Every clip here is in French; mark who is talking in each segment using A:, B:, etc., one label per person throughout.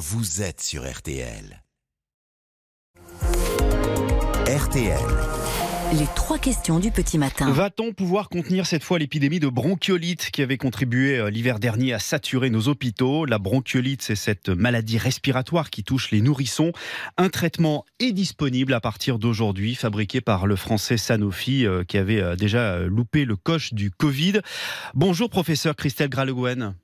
A: vous êtes sur RTL. RTL.
B: Les trois questions du petit matin.
C: Va-t-on pouvoir contenir cette fois l'épidémie de bronchiolite qui avait contribué euh, l'hiver dernier à saturer nos hôpitaux? La bronchiolite, c'est cette maladie respiratoire qui touche les nourrissons. Un traitement est disponible à partir d'aujourd'hui, fabriqué par le français Sanofi euh, qui avait euh, déjà loupé le coche du Covid. Bonjour professeur Christelle Graleguen.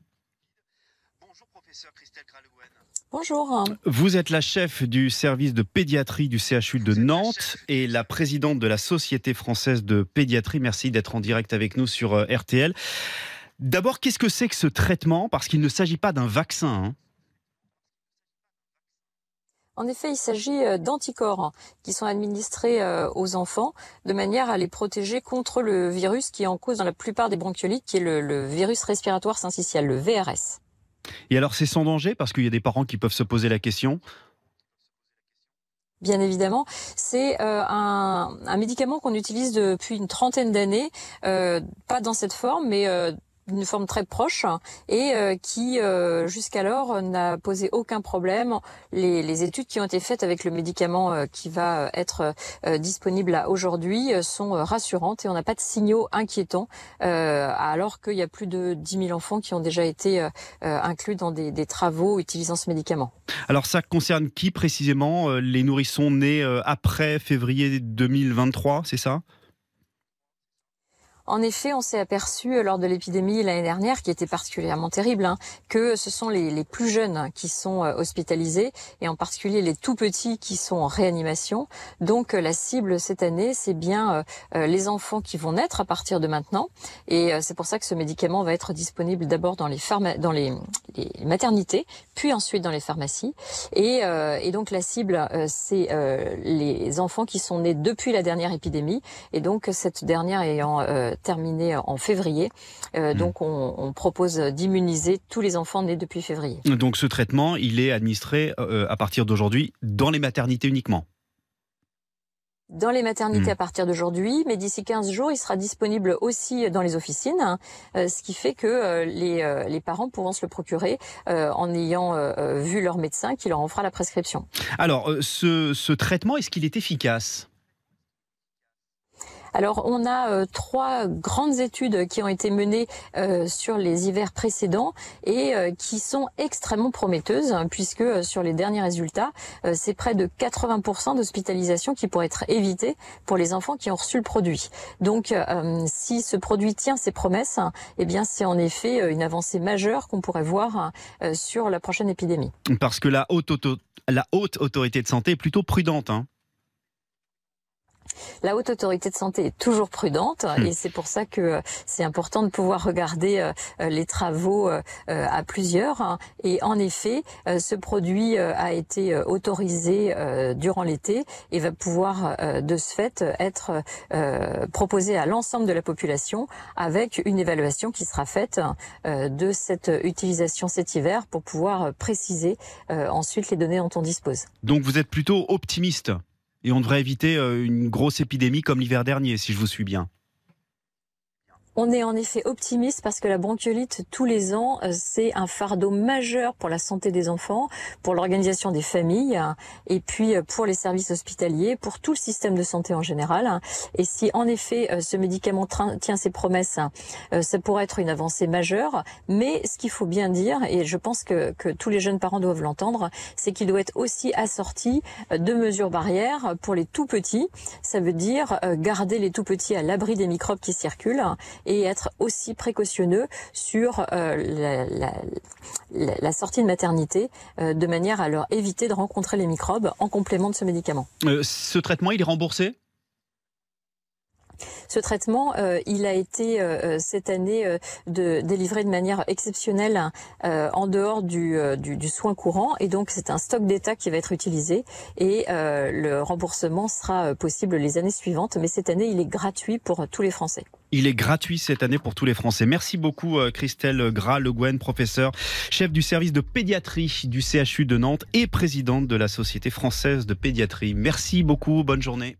D: Bonjour.
C: Vous êtes la chef du service de pédiatrie du CHU de Nantes et la présidente de la Société française de pédiatrie. Merci d'être en direct avec nous sur euh, RTL. D'abord, qu'est-ce que c'est que ce traitement? Parce qu'il ne s'agit pas d'un vaccin. Hein.
D: En effet, il s'agit euh, d'anticorps qui sont administrés euh, aux enfants de manière à les protéger contre le virus qui est en cause dans la plupart des bronchiolites, qui est le, virus respiratoire syncytial, le VRS.
C: Et alors c'est sans danger parce qu'il y a des parents qui peuvent se poser la question?
D: Bien évidemment, c'est euh, un, médicament qu'on utilise depuis une trentaine d'années, euh, pas dans cette forme, mais euh, d'une forme très proche et euh, qui euh, jusqu'alors n'a posé aucun problème. Les, les, études qui ont été faites avec le médicament euh, qui va être disponible aujourd'hui sont rassurantes et on n'a pas de signaux inquiétants alors qu'il y a plus de 10 000 enfants qui ont déjà été inclus dans des, des, travaux utilisant ce médicament.
C: Alors ça concerne qui précisément? Les nourrissons nés après février 2023, c'est ça?
D: En effet, on s'est aperçu euh, lors de l'épidémie l'année dernière, qui était particulièrement terrible, hein, que ce sont les, plus jeunes qui sont euh, hospitalisés, et en particulier les tout petits qui sont en réanimation. Donc euh, la cible cette année, c'est bien les enfants qui vont naître à partir de maintenant, et c'est pour ça que ce médicament va être disponible d'abord dans les, dans les, maternités, puis ensuite dans les pharmacies. Et, et donc la cible, c'est les enfants qui sont nés depuis la dernière épidémie, et donc cette dernière ayant terminé en février. Euh, hmm. Donc on, propose d'immuniser tous les enfants nés depuis février.
C: Donc ce traitement, il est administré euh, à partir d'aujourd'hui dans les maternités uniquement
D: dans les maternités hmm. à partir d'aujourd'hui, mais d'ici 15 jours, il sera disponible aussi dans les officines, hein, euh, ce qui fait que les, les, parents pourront se le procurer en ayant vu leur médecin qui leur en fera la prescription.
C: Alors, ce, ce traitement, est-ce qu'il est efficace?
D: Alors on a euh, trois grandes études qui ont été menées euh, sur les hivers précédents et euh, qui sont extrêmement prometteuses puisque sur les derniers résultats, c'est près de 80% d'hospitalisation qui pourraient être évitées pour les enfants qui ont reçu le produit. Donc si ce produit tient ses promesses, eh bien c'est en effet une avancée majeure qu'on pourrait voir sur la prochaine épidémie.
C: Parce que la haute, la haute autorité de santé est plutôt prudente. Hein
D: la haute autorité de santé est toujours prudente hmm. et c'est pour ça que c'est important de pouvoir regarder euh, euh, les travaux euh, à plusieurs. Et en effet, ce produit a été autorisé durant l'été et va pouvoir de ce fait être proposé à l'ensemble de la population avec une évaluation qui sera faite de cette utilisation cet hiver pour pouvoir préciser ensuite les données dont on dispose.
C: Donc vous êtes plutôt optimiste? Et on devrait éviter euh, une grosse épidémie comme l'hiver dernier, si je vous suis bien.
D: On est en effet optimiste parce que la bronchiolite, tous les ans, euh, c'est un fardeau majeur pour la santé des enfants, pour l'organisation des familles, et puis euh, pour les services hospitaliers, pour tout le système de santé en général. Et si en effet euh, ce médicament tient ses promesses, ça pourrait être une avancée majeure. Mais ce qu'il faut bien dire, et je pense que tous les jeunes parents doivent l'entendre, c'est qu'il doit être aussi assorti de mesures barrières pour les tout petits. Ça veut dire garder les tout petits à l'abri des microbes qui circulent et être aussi précautionneux sur euh, la, sortie de maternité euh, de manière à leur éviter de rencontrer les microbes en complément de ce médicament.
C: Euh, ce traitement, il est remboursé?
D: Ce traitement, euh, il a été euh, euh, cette année délivré de manière exceptionnelle en dehors du, du, soin courant et donc c'est un stock d'État qui va être utilisé et le remboursement sera possible les années suivantes, mais cette année il est gratuit pour tous les Français.
C: Il est gratuit cette année pour tous les Français. Merci beaucoup Christelle Gras-Le Guen, professeure, chef du service de pédiatrie du CHU de Nantes et présidente de la Société française de pédiatrie. Merci beaucoup, bonne journée.